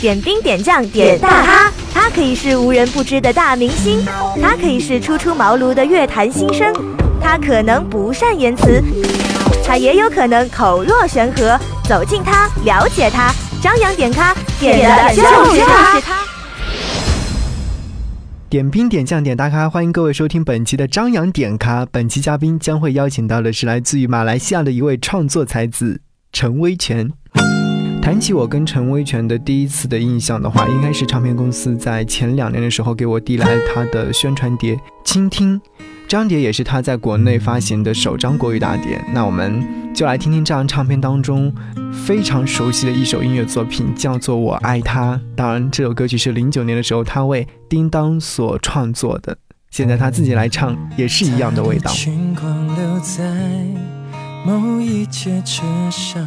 点兵点将点大咖，他可以是无人不知的大明星，他可以是初出茅庐的乐坛新生，他可能不善言辞，他也有可能口若悬河。走近他，了解他，张扬点咖，点的就是他。点兵点将点大咖，欢迎各位收听本期的张扬点咖。本期嘉宾将会邀请到的是来自于马来西亚的一位创作才子陈威权。谈起我跟陈威权的第一次的印象的话，应该是唱片公司在前两年的时候给我递来他的宣传碟《倾听》。这张碟也是他在国内发行的首张国语大碟。那我们就来听听这张唱片当中非常熟悉的一首音乐作品，叫做《我爱他》。当然，这首歌曲是零九年的时候他为叮当所创作的。现在他自己来唱，也是一样的味道。群光留在某一节车上，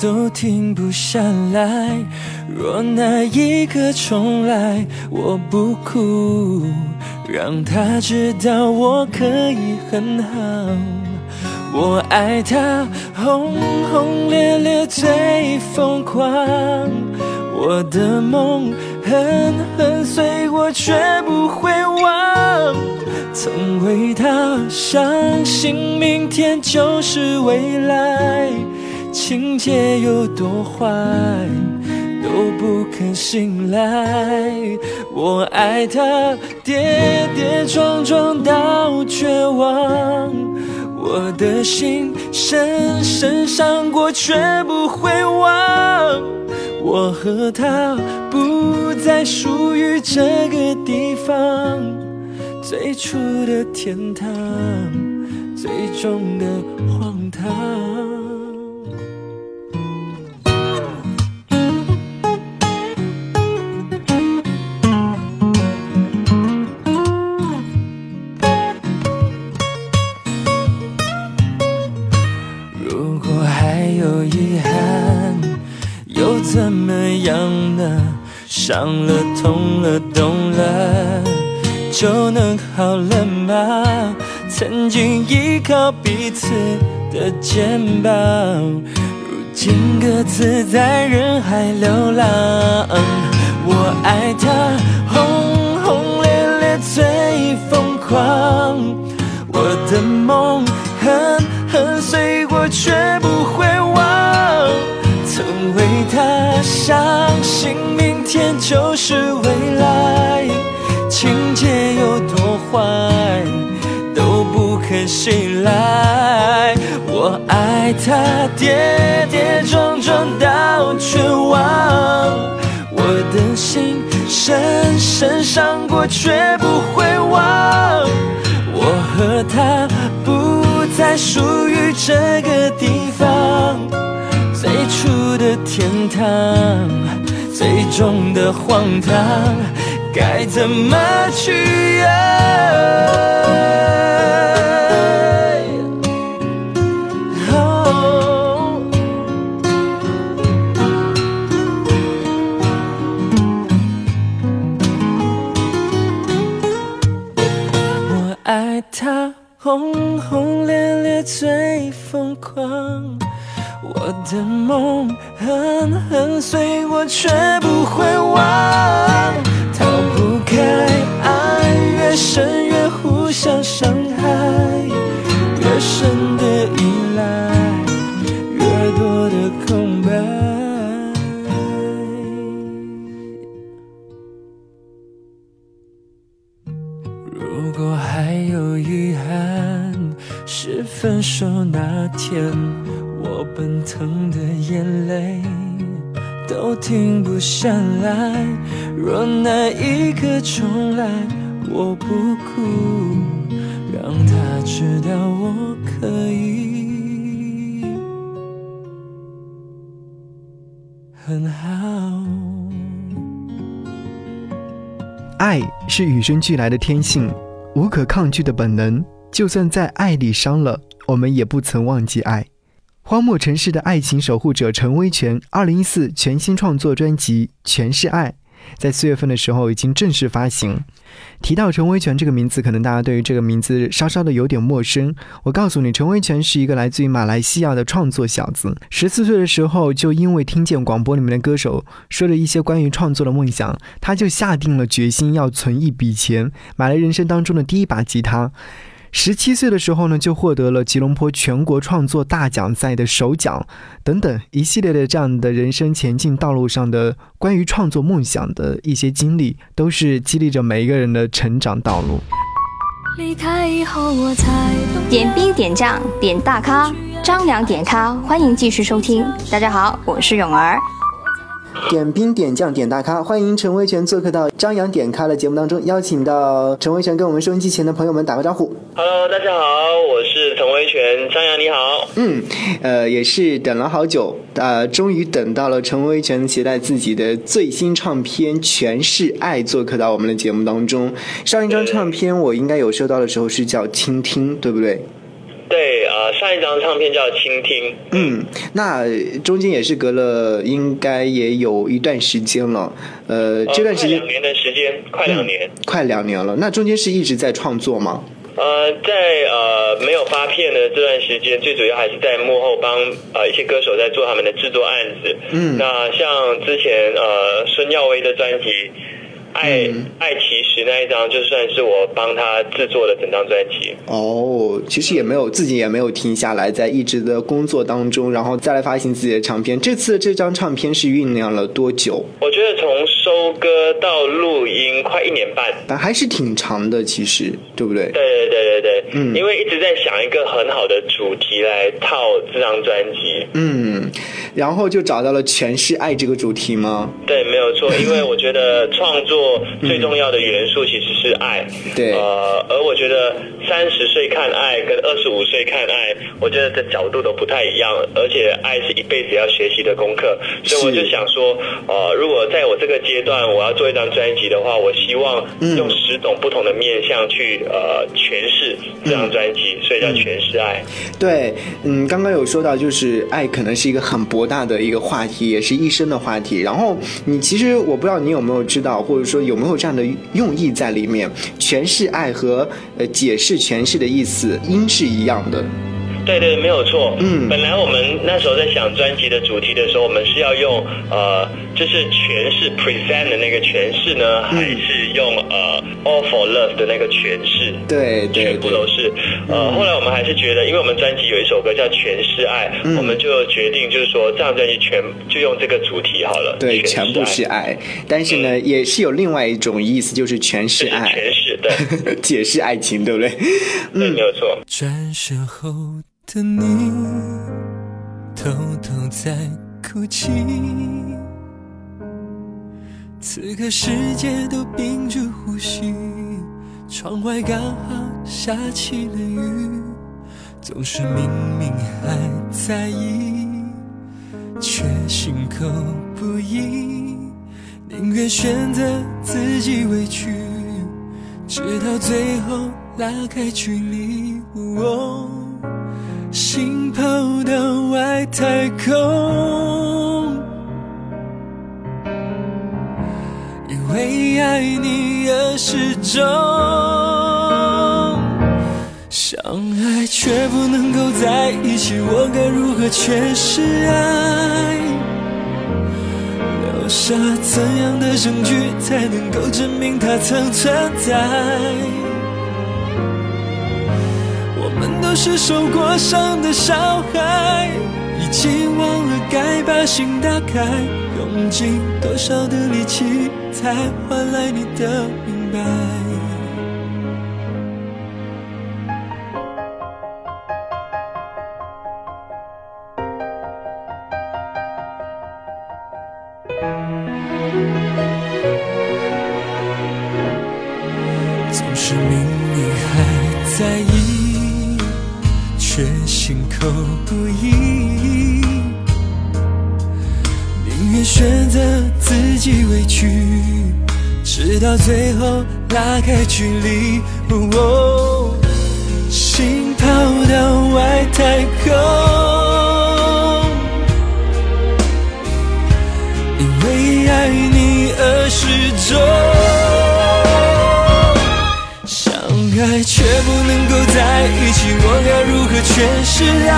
都停不下来。若那一刻重来，我不哭，让他知道我可以很好。我爱他，轰轰烈烈最疯狂。我的梦，狠狠碎过却不会忘。曾为他相信明天就是未来，情节有多坏都不肯醒来。我爱他，跌跌撞撞到绝望。我的心深深伤过，却不会忘。我和他不再属于这个地方，最初的天堂，最终的荒唐。怎样呢伤了，痛了，懂了，就能好了吗？曾经依靠彼此的肩膀，如今各自在人海流浪。我爱他，轰轰烈烈最疯狂。我的梦，狠狠碎过却不会忘。他相信明。天就是未来，情节有多坏都不肯醒来。我爱他，跌跌撞撞到绝望。我的心深深伤过，却不会忘。我和他不再属于这个地方，初的天堂。最终的荒唐，该怎么去爱？我爱他，轰轰烈烈最疯狂。我的梦狠狠碎，我却不会忘。逃不开爱，越深越互相伤害，越深的依赖，越多的空白。如果还有遗憾，是分手那天。我奔腾的眼泪都停不下来。若那一刻重来，我不哭，让他知道我可以很好。爱是与生俱来的天性，无可抗拒的本能。就算在爱里伤了，我们也不曾忘记爱。荒漠城市的爱情守护者陈威权，二零一四全新创作专辑《全是爱》。在四月份的时候已经正式发行。提到陈威权这个名字，可能大家对于这个名字稍稍的有点陌生。我告诉你，陈威权是一个来自于马来西亚的创作小子。十四岁的时候，就因为听见广播里面的歌手说了一些关于创作的梦想，他就下定了决心要存一笔钱，买了人生当中的第一把吉他。十七岁的时候呢，就获得了吉隆坡全国创作大奖赛的首奖，等等一系列的这样的人生前进道路上的关于创作梦想的一些经历，都是激励着每一个人的成长道路。离开以后我才点兵点将点大咖，张良点咖，欢迎继续收听。大家好，我是勇儿。点兵点将点大咖，欢迎陈威权做客到张扬点咖的节目当中，邀请到陈威权跟我们收音机前的朋友们打个招呼。Hello，大家好，我是陈威权，张扬你好。嗯，呃，也是等了好久，呃，终于等到了陈威权携带自己的最新唱片《全是爱》做客到我们的节目当中。上一张唱片我应该有收到的时候是叫《倾听》，对不对？上一张唱片叫《倾听》。嗯，那中间也是隔了，应该也有一段时间了。呃，这段时间两年的时间，快两年，快两年了。那中间是一直在创作吗？呃，在呃没有发片的这段时间，最主要还是在幕后帮呃一些歌手在做他们的制作案子。嗯，那像之前呃孙耀威的专辑。爱爱其实那一张就算是我帮他制作的整张专辑哦，其实也没有自己也没有停下来，在一直的工作当中，然后再来发行自己的唱片。这次这张唱片是酝酿了多久？我觉得从收歌到录音快一年半，还是挺长的，其实对不对？对对对对对，嗯，因为一直在想一个很好的主题来套这张专辑，嗯，然后就找到了全是爱这个主题吗？对，没有错，因为我觉得创作。最重要的元素其实是爱，对，呃，而我觉得三十岁看爱跟二十五岁看爱，我觉得这角度都不太一样，而且爱是一辈子要学习的功课，所以我就想说，呃，如果在我这个阶段我要做一张专辑的话，我希望用十种不同的面向去呃诠释这张专辑，所以叫诠释爱。对，嗯，刚刚有说到，就是爱可能是一个很博大的一个话题，也是一生的话题。然后你其实我不知道你有没有知道，或者。说有没有这样的用意在里面？诠释爱和呃解释诠释的意思音是一样的。对对，没有错。嗯，本来我们那时候在想专辑的主题的时候，我们是要用呃，就是诠释 present 的那个诠释呢，还是用呃 all for love 的那个诠释？对对，全部都是。呃，后来我们还是觉得，因为我们专辑有一首歌叫诠释爱，我们就决定就是说，这张专辑全就用这个主题好了。对，全部是爱，但是呢，也是有另外一种意思，就是诠释爱，诠释对，解释爱情，对不对？嗯，没有错。转身后。的你偷偷在哭泣，此刻世界都屏住呼吸，窗外刚好下起了雨，总是明明还在意，却心口不一，宁愿选择自己委屈，直到最后拉开距离。心跑到外太空，因为爱你而失踪。相爱却不能够在一起，我该如何诠释爱？留下怎样的证据才能够证明它曾存在？都是受过伤的小孩，已经忘了该把心打开，用尽多少的力气才换来你的明白。因为爱你而失踪，相爱却不能够在一起，我该如何诠释爱？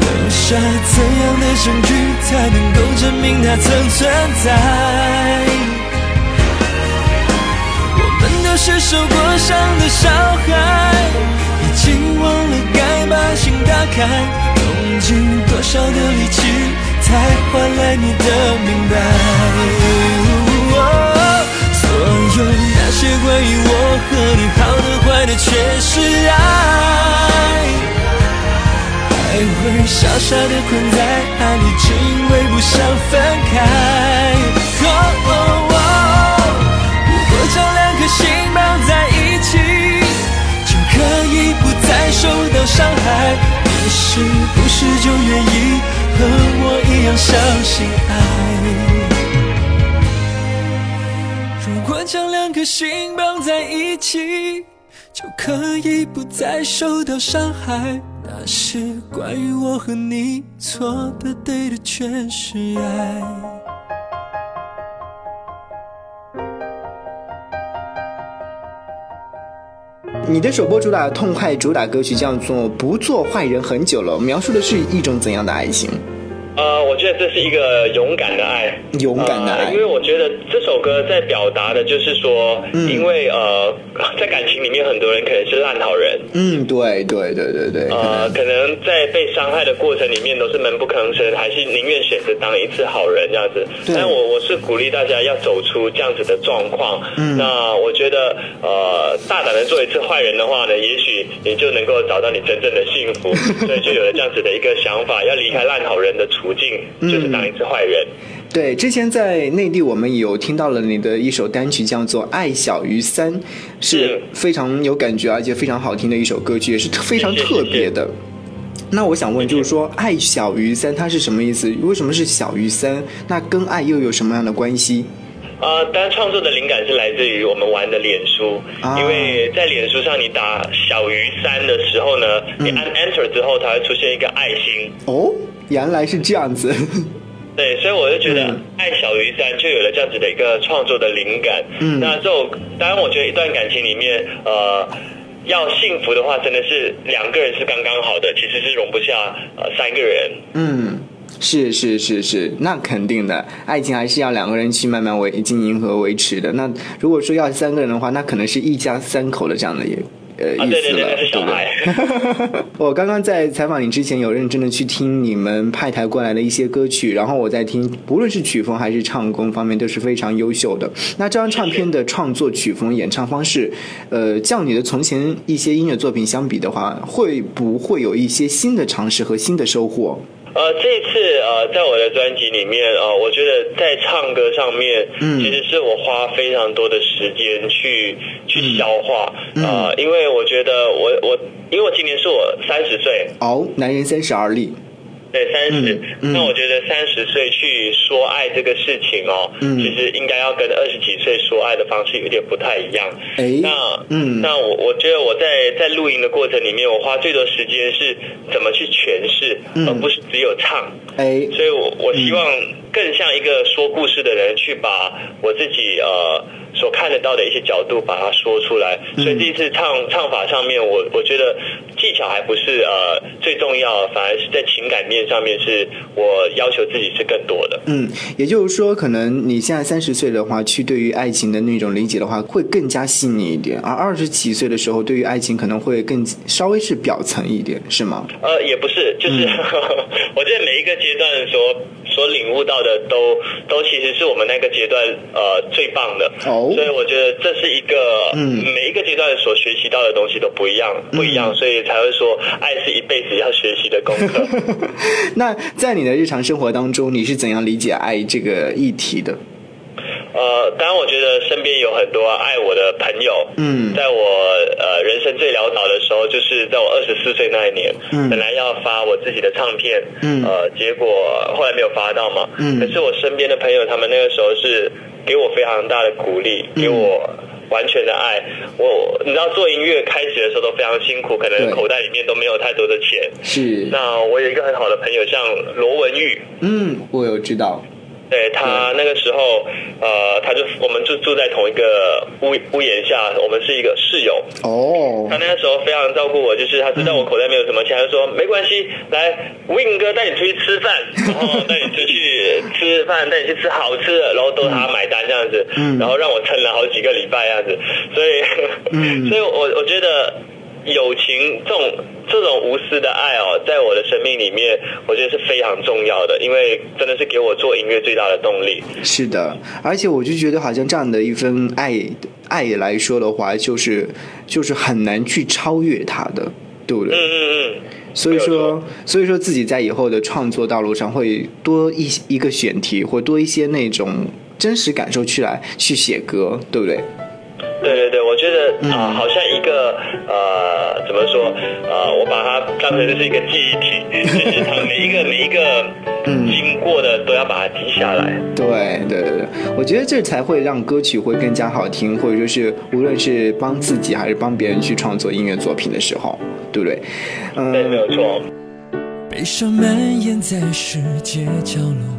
留下怎样的证据才能够证明它曾存在？我们都是受过伤的小孩，已经忘了该把心打开，用尽多少的力气才换来你的明白？所有那些关于我和你好的坏的，全是爱。还会傻傻的困在爱里，只因为不想分开。如果将两颗心绑在一起，就可以不再受到伤害。你是不是就愿意和我一样相信爱？如果将两颗心绑在一起，就可以不再受到伤害。那些关于我和你错的对的全是爱。你的首播主打痛快主打歌曲叫做《不做坏人很久了》，描述的是一种怎样的爱情？呃，我觉得这是一个勇敢的爱，勇敢的爱，因为我觉得这首歌在表达的就是说，因为呃，在感情里面很多人可能是烂好人，嗯，对对对对对，呃，可能在被伤害的过程里面都是闷不吭声，还是宁愿选择当一次好人这样子。但我我是鼓励大家要走出这样子的状况。嗯，那我觉得呃，大胆的做一次坏人的话呢，也许你就能够找到你真正的幸福。所以就有了这样子的一个想法，要离开烂好人的处。途径就是当一次坏人。对，之前在内地，我们有听到了你的一首单曲，叫做《爱小于三》，是非常有感觉而且非常好听的一首歌曲，也是非常特别的。那我想问，就是说“爱小于三”它是什么意思？为什么是小于三？那跟爱又有什么样的关系？呃，当然创作的灵感是来自于我们玩的脸书，因为在脸书上你打“小于三”的时候呢，你按 Enter 之后，它会出现一个爱心。哦。原来是这样子，对，所以我就觉得爱小于三就有了这样子的一个创作的灵感。嗯，那这种当然，我觉得一段感情里面，呃，要幸福的话，真的是两个人是刚刚好的，其实是容不下呃三个人。嗯，是是是是，那肯定的，爱情还是要两个人去慢慢维经营和维持的。那如果说要三个人的话，那可能是一家三口的这样的也。呃，意思了，对不对？我刚刚在采访你之前，有认真的去听你们派台过来的一些歌曲，然后我在听，不论是曲风还是唱功方面都是非常优秀的。那这张唱片的创作曲风、演唱方式，呃，较你的从前一些音乐作品相比的话，会不会有一些新的尝试和新的收获？呃，这次呃，在我的专辑里面呃，我觉得在唱歌上面，嗯，其实是我花非常多的时间去去消化，呃，因为我觉得我我，因为我今年是我三十岁，哦，男人三十而立。对，三十。那我觉得三十岁去说爱这个事情哦，其实应该要跟二十几岁说爱的方式有点不太一样。哎，那嗯，那我我觉得我在在录音的过程里面，我花最多时间是怎么去诠释，而不是只有唱。哎，所以我我希望更像一个说故事的人，去把我自己呃。所看得到的一些角度，把它说出来。所以这一次唱唱法上面，我我觉得技巧还不是呃最重要，反而是在情感面上面，是我要求自己是更多的。嗯，也就是说，可能你现在三十岁的话，去对于爱情的那种理解的话，会更加细腻一点；而二十几岁的时候，对于爱情可能会更稍微是表层一点，是吗？呃，也不是，就是 我觉得每一个阶段所所领悟到的，都都其实是我们那个阶段呃最棒的。哦。所以我觉得这是一个，嗯，每一个阶段所学习到的东西都不一样，不一样，所以才会说爱是一辈子要学习的功课。那在你的日常生活当中，你是怎样理解爱这个议题的？呃，当然，我觉得身边有很多爱我的朋友。嗯在我呃人生最潦倒的时候，就是在我二十四岁那一年，嗯本来要发我自己的唱片，嗯呃，结果后来没有发到嘛。嗯可是我身边的朋友，他们那个时候是给我非常大的鼓励，嗯给我。完全的爱，我你知道做音乐开始的时候都非常辛苦，可能口袋里面都没有太多的钱。是，那我有一个很好的朋友，像罗文玉，嗯，我有知道，对他那个时候，呃，他就我们就住在同一个屋屋檐下，我们是一个室友。哦。他，那个时候非常照顾我，就是他知道我口袋没有什么钱，他就说没关系，来，Win 哥带你出去吃饭，然后带你出去吃饭，带你去吃好吃的，然后都他买单这样子，嗯。然后让我撑了好几个礼拜这样子，所以，嗯。所以我我觉得。友情这种这种无私的爱哦，在我的生命里面，我觉得是非常重要的，因为真的是给我做音乐最大的动力。是的，而且我就觉得好像这样的一份爱爱来说的话，就是就是很难去超越它的，对不对？嗯嗯嗯，所以说，所以说自己在以后的创作道路上会多一一个选题，或多一些那种真实感受去来去写歌，对不对？对对对，我觉得嗯啊、好像一个呃，怎么说？呃，我把它当成就是一个记忆体，就是它每一个每一个嗯经过的都要把它记下来。对对对对，我觉得这才会让歌曲会更加好听，或者说是无论是帮自己还是帮别人去创作音乐作品的时候，对不对？嗯、对，没有错。悲伤蔓延在世界角落，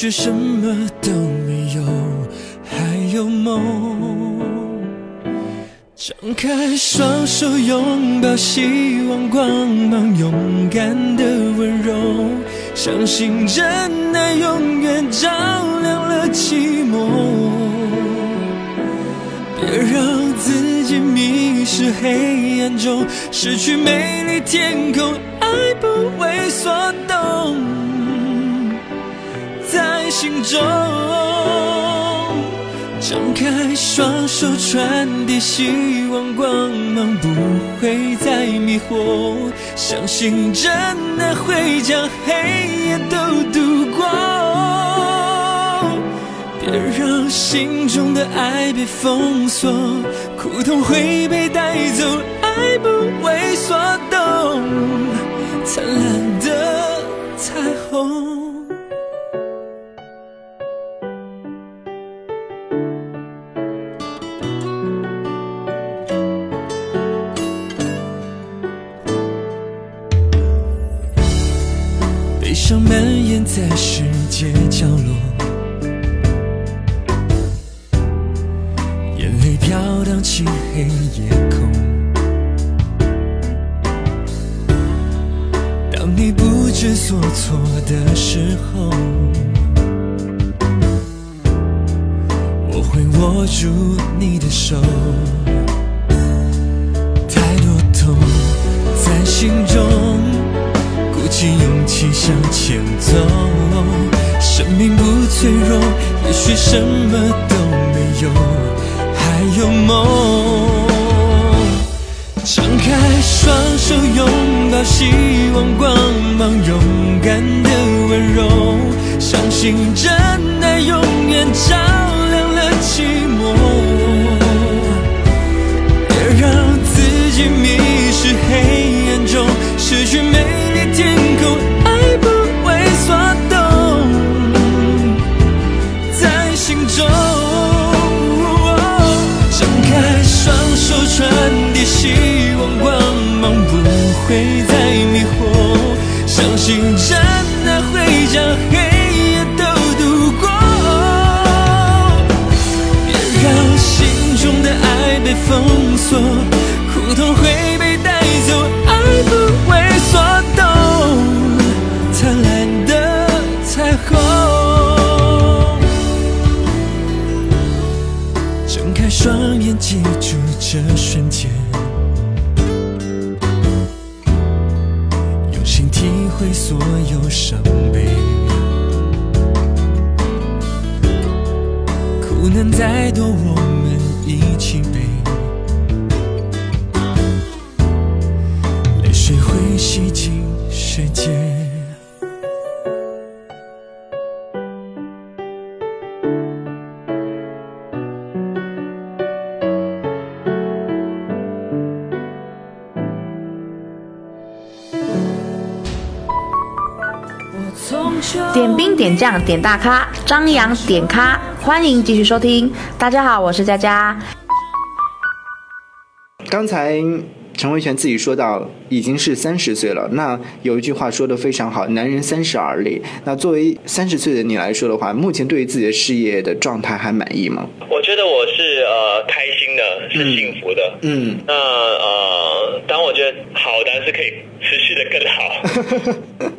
却，什么都没有，还有梦。张开双手，拥抱希望光芒，勇敢的温柔，相信真爱永远照亮了寂寞。别让自己迷失黑暗中，失去美丽天空，爱不为所动，心中张开双手，传递希望光芒，不会再迷惑，相信真爱会将黑夜都度过。别让心中的爱被封锁，苦痛会被带走，爱不为所动，灿烂的彩虹。悲伤蔓延在世界角落。眼泪飘荡起黑夜空。当你不知所措的时候，我会握住你的手。太多痛在心中，鼓起勇气向前走。生命不脆弱，也许什么都没有。还有梦，张开双手，拥抱希望光芒，勇敢的温柔，相信真爱永远照亮了寂寞。别让自己迷失黑暗中，失去美天空，爱不为所动，在心中。张开双手，传递希望光芒，不会再迷惑。相信真爱会将黑夜都度过。别让心中的爱被封住点兵点将点大咖，张扬点咖，欢迎继续收听。大家好，我是佳佳。刚才陈维权自己说到已经是三十岁了，那有一句话说的非常好，男人三十而立。那作为三十岁的你来说的话，目前对于自己的事业的状态还满意吗？我觉得我是呃开心的，是幸福的。嗯，那呃，当然我觉得好当然是可以持续的更好，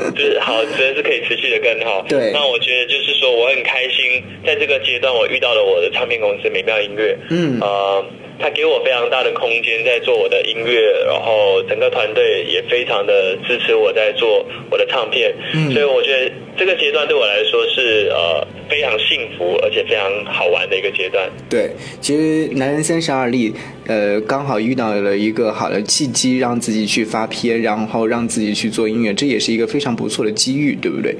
就是好真的是可以持续的更好。对那我觉得就是说我很开心，在这个阶段我遇到了我的唱片公司美妙音乐。嗯呃，他给我非常大的空间在做我的音乐，然后整个团队也非常的支持我在做我的唱片。嗯所以我觉得这个阶段对我来说是呃非常幸福而且非常好玩的一个阶段。对，其实男人三十而立，呃，刚好遇到了一个好的契机，让自己去发片，然后让自己去做音乐，这也是一个非常不错的机遇，对不对？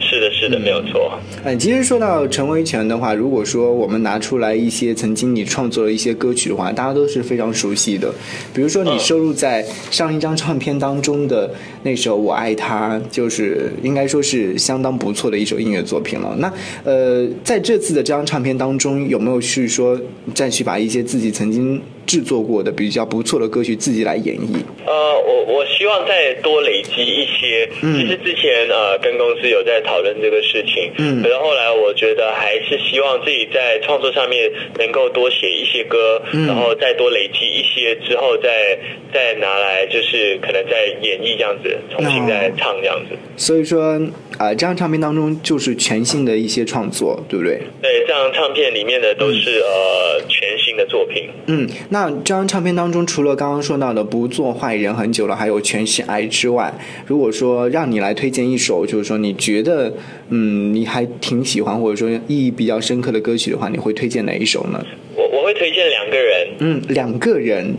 是的，是的，没有错。嗯，其实说到陈维权的话，如果说我们拿出来一些曾经你创作的一些歌曲的话，大家都是非常熟悉的。比如说你收录在上一张唱片当中的那首《我爱他》，就是应该说是相当不错的一首音乐作品了。那呃，在这次的这张唱片当中，有没有去说再去把一些自己曾经制作过的比较不错的歌曲自己来演绎？呃，我我希望再多累积一些。嗯其实之前呃跟公司有在讨论这个事情，嗯可是后来我觉得还是希望自己在创作上面能够多写一些歌，嗯然后再多累积一些之后再再拿来就是可能再演绎这样子，重新再唱这样子。所以说，啊、这张唱片当中就是全新的一些创作，对不对？对，这张唱片里面的都是、呃全新的作品。嗯，那这张唱片当中，除了刚刚说到的《不做坏人很久了》，还有《全是爱》之外，如果说让你来推荐一首，就是说你觉得嗯你还挺喜欢或者说意义比较深刻的歌曲的话，你会推荐哪一首呢？我我会推荐两个人，嗯，两个人。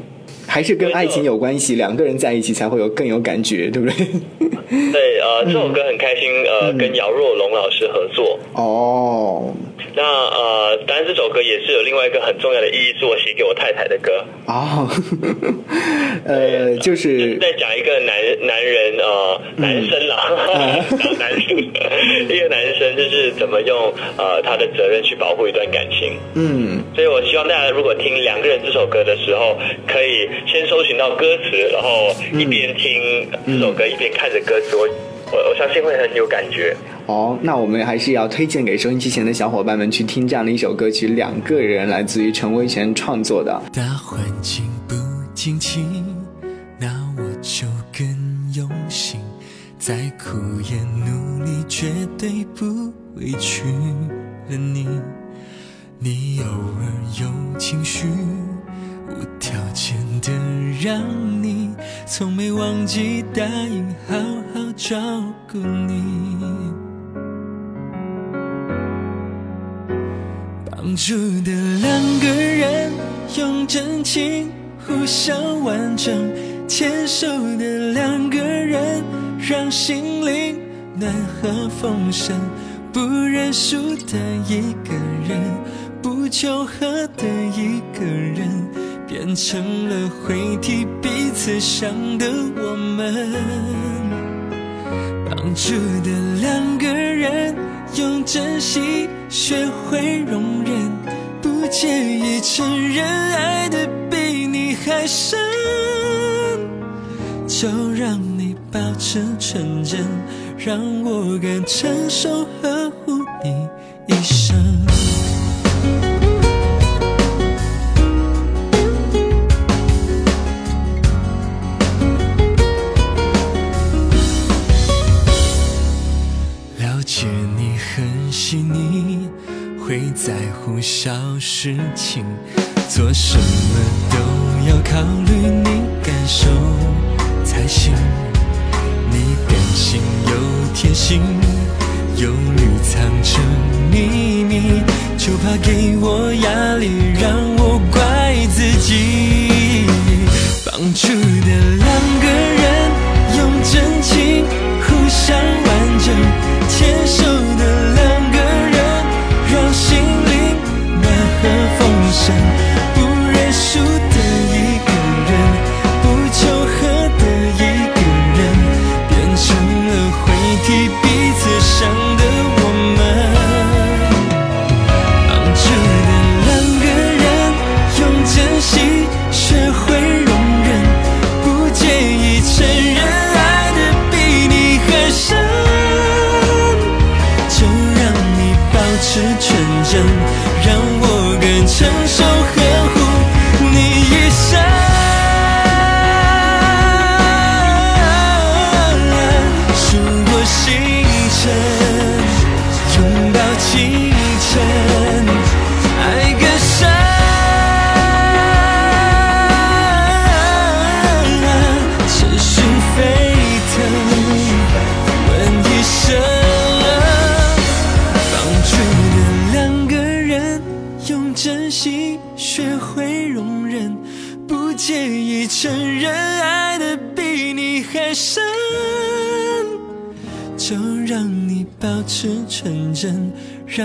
还是跟爱情有关系，两个人在一起才会有更有感觉，对不对？对，呃，这首歌很开心，呃，跟姚若龙老师合作。哦那呃，当然这首歌也是有另外一个很重要的意义，是我写给我太太的歌。哦，呃，就就是是在讲一个男男人呃男生啦，讲男生一个男生就是怎么用呃他的责任去保护一段感情。嗯所以我希望大家如果听《两个人》这首歌的时候，可以先搜寻到歌词，然后一边听这首歌、一边看着歌词，我我我相信会很有感觉。哦，那我们还是要推荐给收音机前的小伙伴们去听这样的一首歌曲，《两个人》来自于陈威权创作的。大环境不景气，那我就更用心，再苦也努力，绝对不委屈了你。你偶尔有情绪，无条件的让你，从没忘记答应好好照顾你。绑住的两个人，用真情互相完整；牵手的两个人，让心灵暖和丰盛。不认输的一个人，不求和的一个人，变成了会替彼此伤的我们。绑住的两个人，用珍惜学会容忍，不介意承认爱的比你还深，就让你保持纯真，让我敢承受呵护你一生。小事情，做什么都要考虑你感受才行。你感性又贴心，忧虑藏成秘密，就怕给我压力，让我怪自己。绑住的两个人，用真情互相完整，牵手的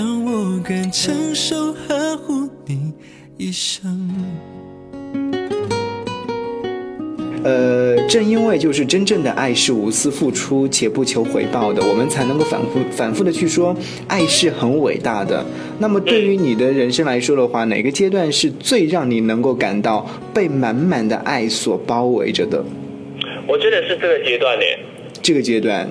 让我敢承受呵护你一生。呃，正因为就是真正的爱是无私付出且不求回报的，我们才能够反复反复的去说爱是很伟大的。那么对于你的人生来说的话，哪个阶段是最让你能够感到被满满的爱所包围着的？我觉得是这个阶段呢。这个阶段，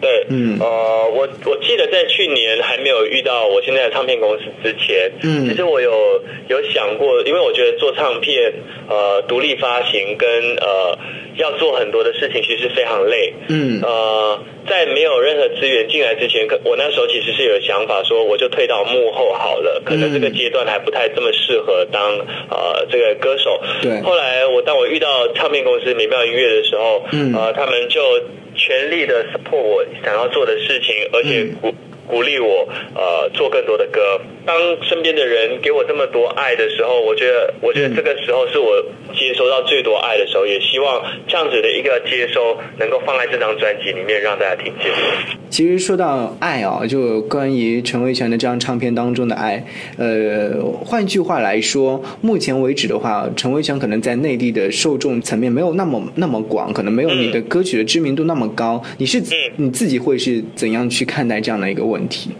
对，嗯。呃，我我记得在去年还没有遇到我现在的唱片公司之前，嗯。其实我有有想过，因为我觉得做唱片，呃，独立发行跟呃要做很多的事情，其实非常累，嗯。呃，在没有任何资源进来之前，可我那时候其实是有想法说，我就退到幕后好了，可能这个阶段还不太这么适合当呃这个歌手。对。后来我当我遇到唱片公司美妙音乐的时候，嗯。呃，他们就全力的 support 我想要做的事情，而且嗯鼓。鼓励我呃做更多的歌。当身边的人给我这么多爱的时候，我觉得我觉得这个时候是我接收到最多爱的时候，也希望这样子的一个接收能够放在这张专辑里面让大家听见。其实说到爱啊，就关于陈维权的这张唱片当中的爱，呃，换句话来说，目前为止的话，陈维权可能在内地的受众层面没有那么那么广，可能没有你的歌曲的知名度那么高。你是你自己会是怎样去看待这样的一个问题？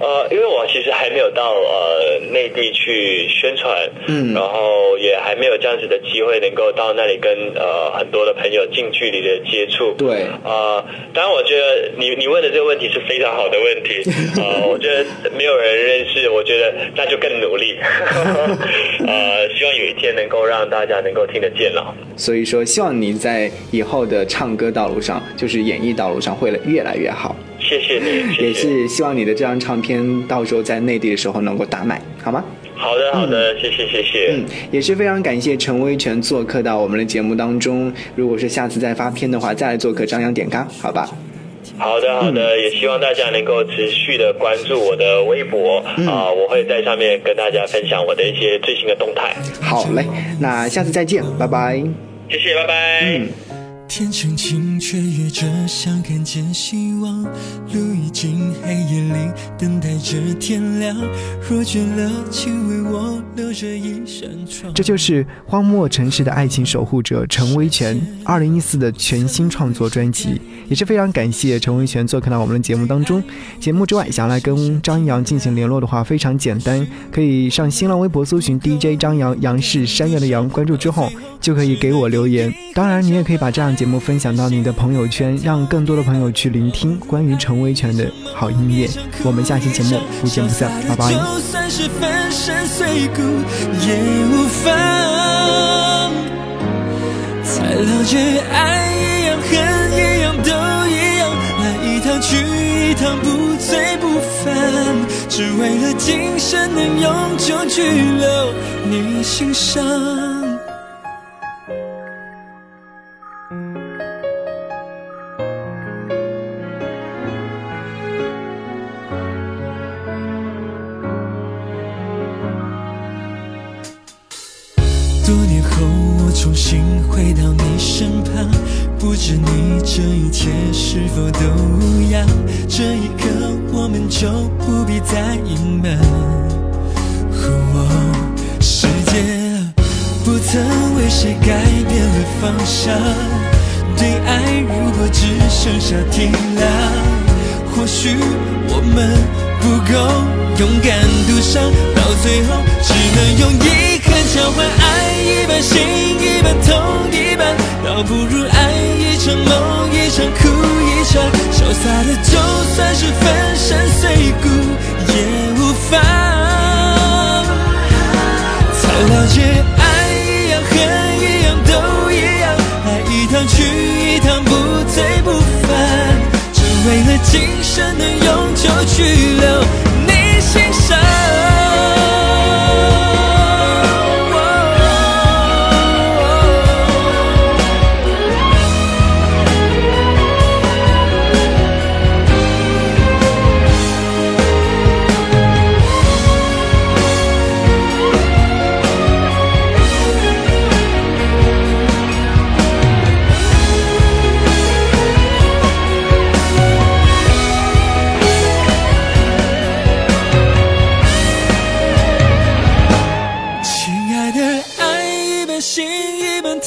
呃，因为我其实还没有到呃内地去宣传，嗯然后也还没有这样子的机会能够到那里跟呃很多的朋友近距离的接触。对呃，当然我觉得你你问的这个问题是非常好的问题，呃，我觉得没有人认识，我觉得那就更努力，呃，希望有一天能够让大家能够听得见了。所以说，希望你在以后的唱歌道路上，就是演艺道路上会越来越好。谢谢你，谢谢。也是希望你的这张唱片到时候在内地的时候能够大卖，好吗？好的，好的，谢谢，谢谢。嗯，也是非常感谢陈威全做客到我们的节目当中。如果是下次再发片的话，再来做客张扬点咖，好吧？好的，好的，也希望大家能够持续的关注我的微博啊、我会在上面跟大家分享我的一些最新的动态。好嘞，那下次再见，拜拜。谢谢，拜拜。嗯天澄清，却约着想看见希望。路已经黑夜里等待着天亮。若倦了，请为我留着一扇窗。这就是荒漠城市的爱情守护者陈威全二零一四的全新创作专辑，也是非常感谢陈威全做客到我们的节目当中。节目之外，想要来跟张扬进行联络的话，非常简单，可以上新浪微博搜寻 DJ 张扬，杨是山羊的羊，关注之后就可以给我留言。当然，你也可以把这样节目分享到你的朋友圈，让更多的朋友去聆听关于陈维权的好音乐。我们下期节目不见不散，拜拜。就算是粉身碎骨也无妨。才了解爱一样，恨一样，都一样。来一趟去一趟，不醉不返。只为了今生能永久居留你心上。场哭一场，潇洒的就算是粉身碎骨也无妨。才了解爱一样恨一样都一样，来一趟去一趟不醉不返，只为了今生能永久居留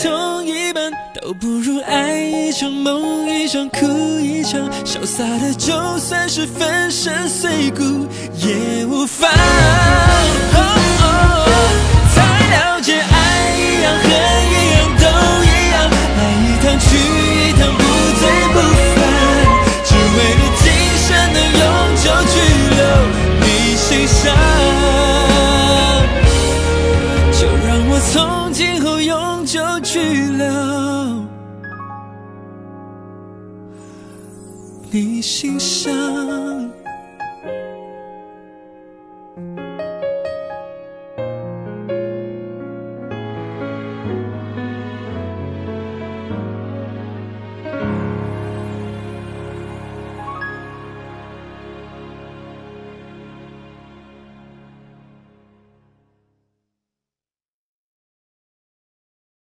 痛一半都不如爱一场，梦一场，哭一场，潇洒的就算是粉身碎骨也无妨。你心上。